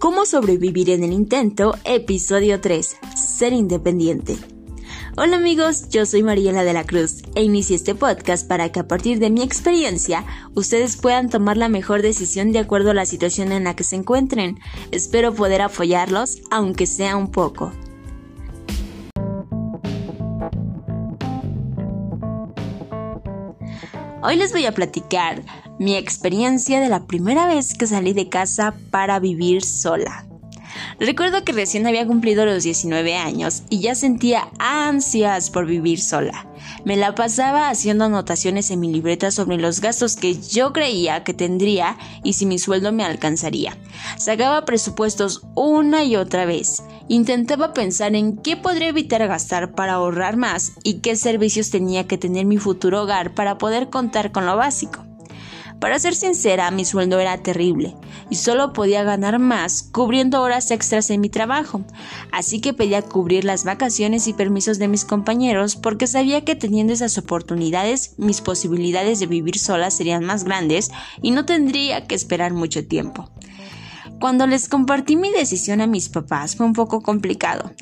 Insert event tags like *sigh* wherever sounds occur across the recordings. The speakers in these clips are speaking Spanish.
¿Cómo sobrevivir en el intento? Episodio 3. Ser independiente. Hola amigos, yo soy Mariela de la Cruz e inicié este podcast para que a partir de mi experiencia ustedes puedan tomar la mejor decisión de acuerdo a la situación en la que se encuentren. Espero poder apoyarlos, aunque sea un poco. Hoy les voy a platicar mi experiencia de la primera vez que salí de casa para vivir sola. Recuerdo que recién había cumplido los 19 años y ya sentía ansias por vivir sola. Me la pasaba haciendo anotaciones en mi libreta sobre los gastos que yo creía que tendría y si mi sueldo me alcanzaría. Sacaba presupuestos una y otra vez. Intentaba pensar en qué podría evitar gastar para ahorrar más y qué servicios tenía que tener mi futuro hogar para poder contar con lo básico. Para ser sincera, mi sueldo era terrible y solo podía ganar más cubriendo horas extras en mi trabajo, así que pedía cubrir las vacaciones y permisos de mis compañeros porque sabía que teniendo esas oportunidades mis posibilidades de vivir sola serían más grandes y no tendría que esperar mucho tiempo. Cuando les compartí mi decisión a mis papás fue un poco complicado.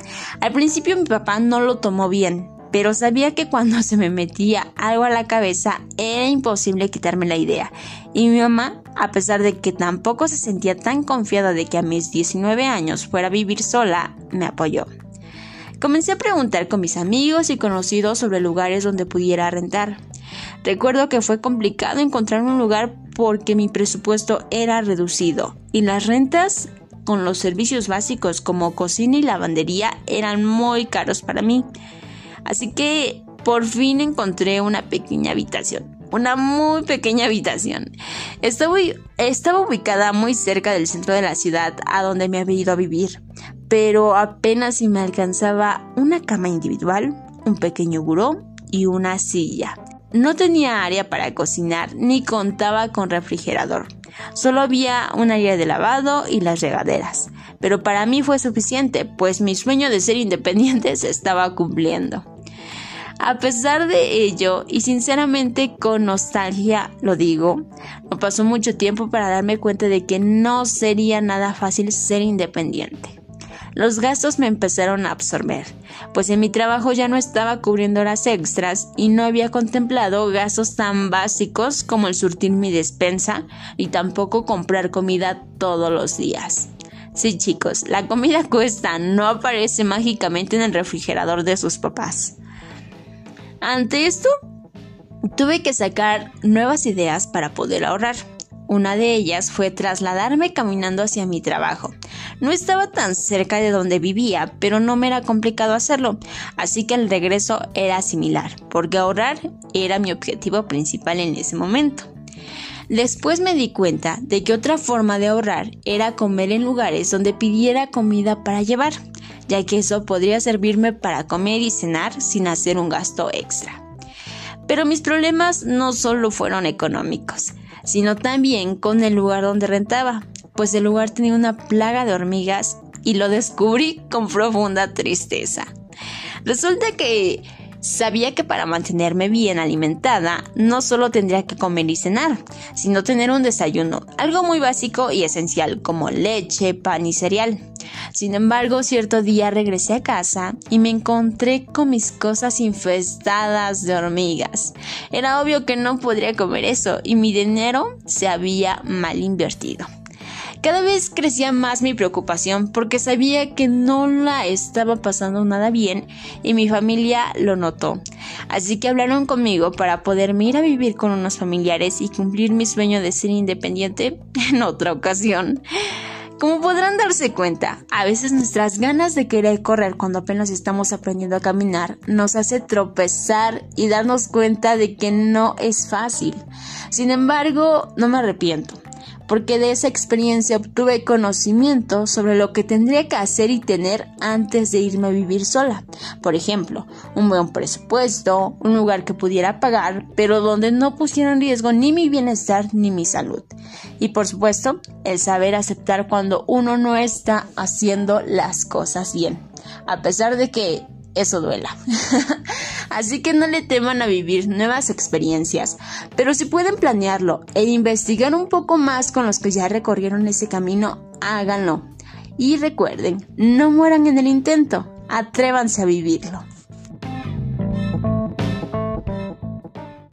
Al principio mi papá no lo tomó bien, pero sabía que cuando *laughs* se me metía algo a la cabeza era imposible quitarme la idea. Y mi mamá, a pesar de que tampoco se sentía tan confiada de que a mis 19 años fuera a vivir sola, me apoyó. Comencé a preguntar con mis amigos y conocidos sobre lugares donde pudiera rentar. Recuerdo que fue complicado encontrar un lugar porque mi presupuesto era reducido y las rentas con los servicios básicos como cocina y lavandería eran muy caros para mí. Así que por fin encontré una pequeña habitación. Una muy pequeña habitación. Estaba, ubicada muy cerca del centro de la ciudad a donde me había ido a vivir, pero apenas si me alcanzaba una cama individual, un pequeño buró y una silla. No tenía área para cocinar ni contaba con refrigerador. Solo había un área de lavado y las regaderas. Pero para mí fue suficiente, pues mi sueño de ser independiente se estaba cumpliendo. A pesar de ello, y sinceramente con nostalgia lo digo, no pasó mucho tiempo para darme cuenta de que no sería nada fácil ser independiente. Los gastos me empezaron a absorber, pues en mi trabajo ya no estaba cubriendo horas extras y no había contemplado gastos tan básicos como el surtir mi despensa y tampoco comprar comida todos los días. Sí chicos, la comida *laughs* cuesta, no aparece mágicamente en el refrigerador de sus papás. Ante esto, tuve que sacar nuevas ideas para poder ahorrar. Una de ellas fue trasladarme caminando hacia mi trabajo. No estaba tan cerca de donde vivía, pero no me era complicado hacerlo, así que el regreso era similar, porque ahorrar era mi objetivo principal en ese momento. Después me di cuenta de que otra forma de ahorrar era comer en lugares donde pidiera comida para llevar ya que eso podría servirme para comer y cenar sin hacer un gasto extra. Pero mis problemas no solo fueron económicos, sino también con el lugar donde rentaba, pues el lugar tenía una plaga de hormigas y lo descubrí con profunda tristeza. Resulta que Sabía que para mantenerme bien alimentada no solo tendría que comer y cenar, sino tener un desayuno, algo muy básico y esencial como leche, pan y cereal. Sin embargo, cierto día regresé a casa y me encontré con mis cosas infestadas de hormigas. Era obvio que no podría comer eso y mi dinero se había mal invertido. Cada vez crecía más mi preocupación porque sabía que no la estaba pasando nada bien y mi familia lo notó. Así que hablaron conmigo para poderme ir a vivir con unos familiares y cumplir mi sueño de ser independiente *laughs* en otra ocasión. Como podrán darse cuenta, a veces nuestras ganas de querer correr cuando apenas estamos aprendiendo a caminar nos hace tropezar y darnos cuenta de que no es fácil. Sin embargo, no me arrepiento porque de esa experiencia obtuve conocimiento sobre lo que tendría que hacer y tener antes de irme a vivir sola. Por ejemplo, un buen presupuesto, un lugar que pudiera pagar, pero donde no pusiera en riesgo ni mi bienestar ni mi salud. Y por supuesto, el saber aceptar cuando uno no está haciendo las cosas bien. A pesar de que eso duela. *laughs* Así que no le teman a vivir nuevas experiencias, pero si pueden planearlo e investigar un poco más con los que ya recorrieron ese camino, háganlo. Y recuerden, no mueran en el intento, atrévanse a vivirlo.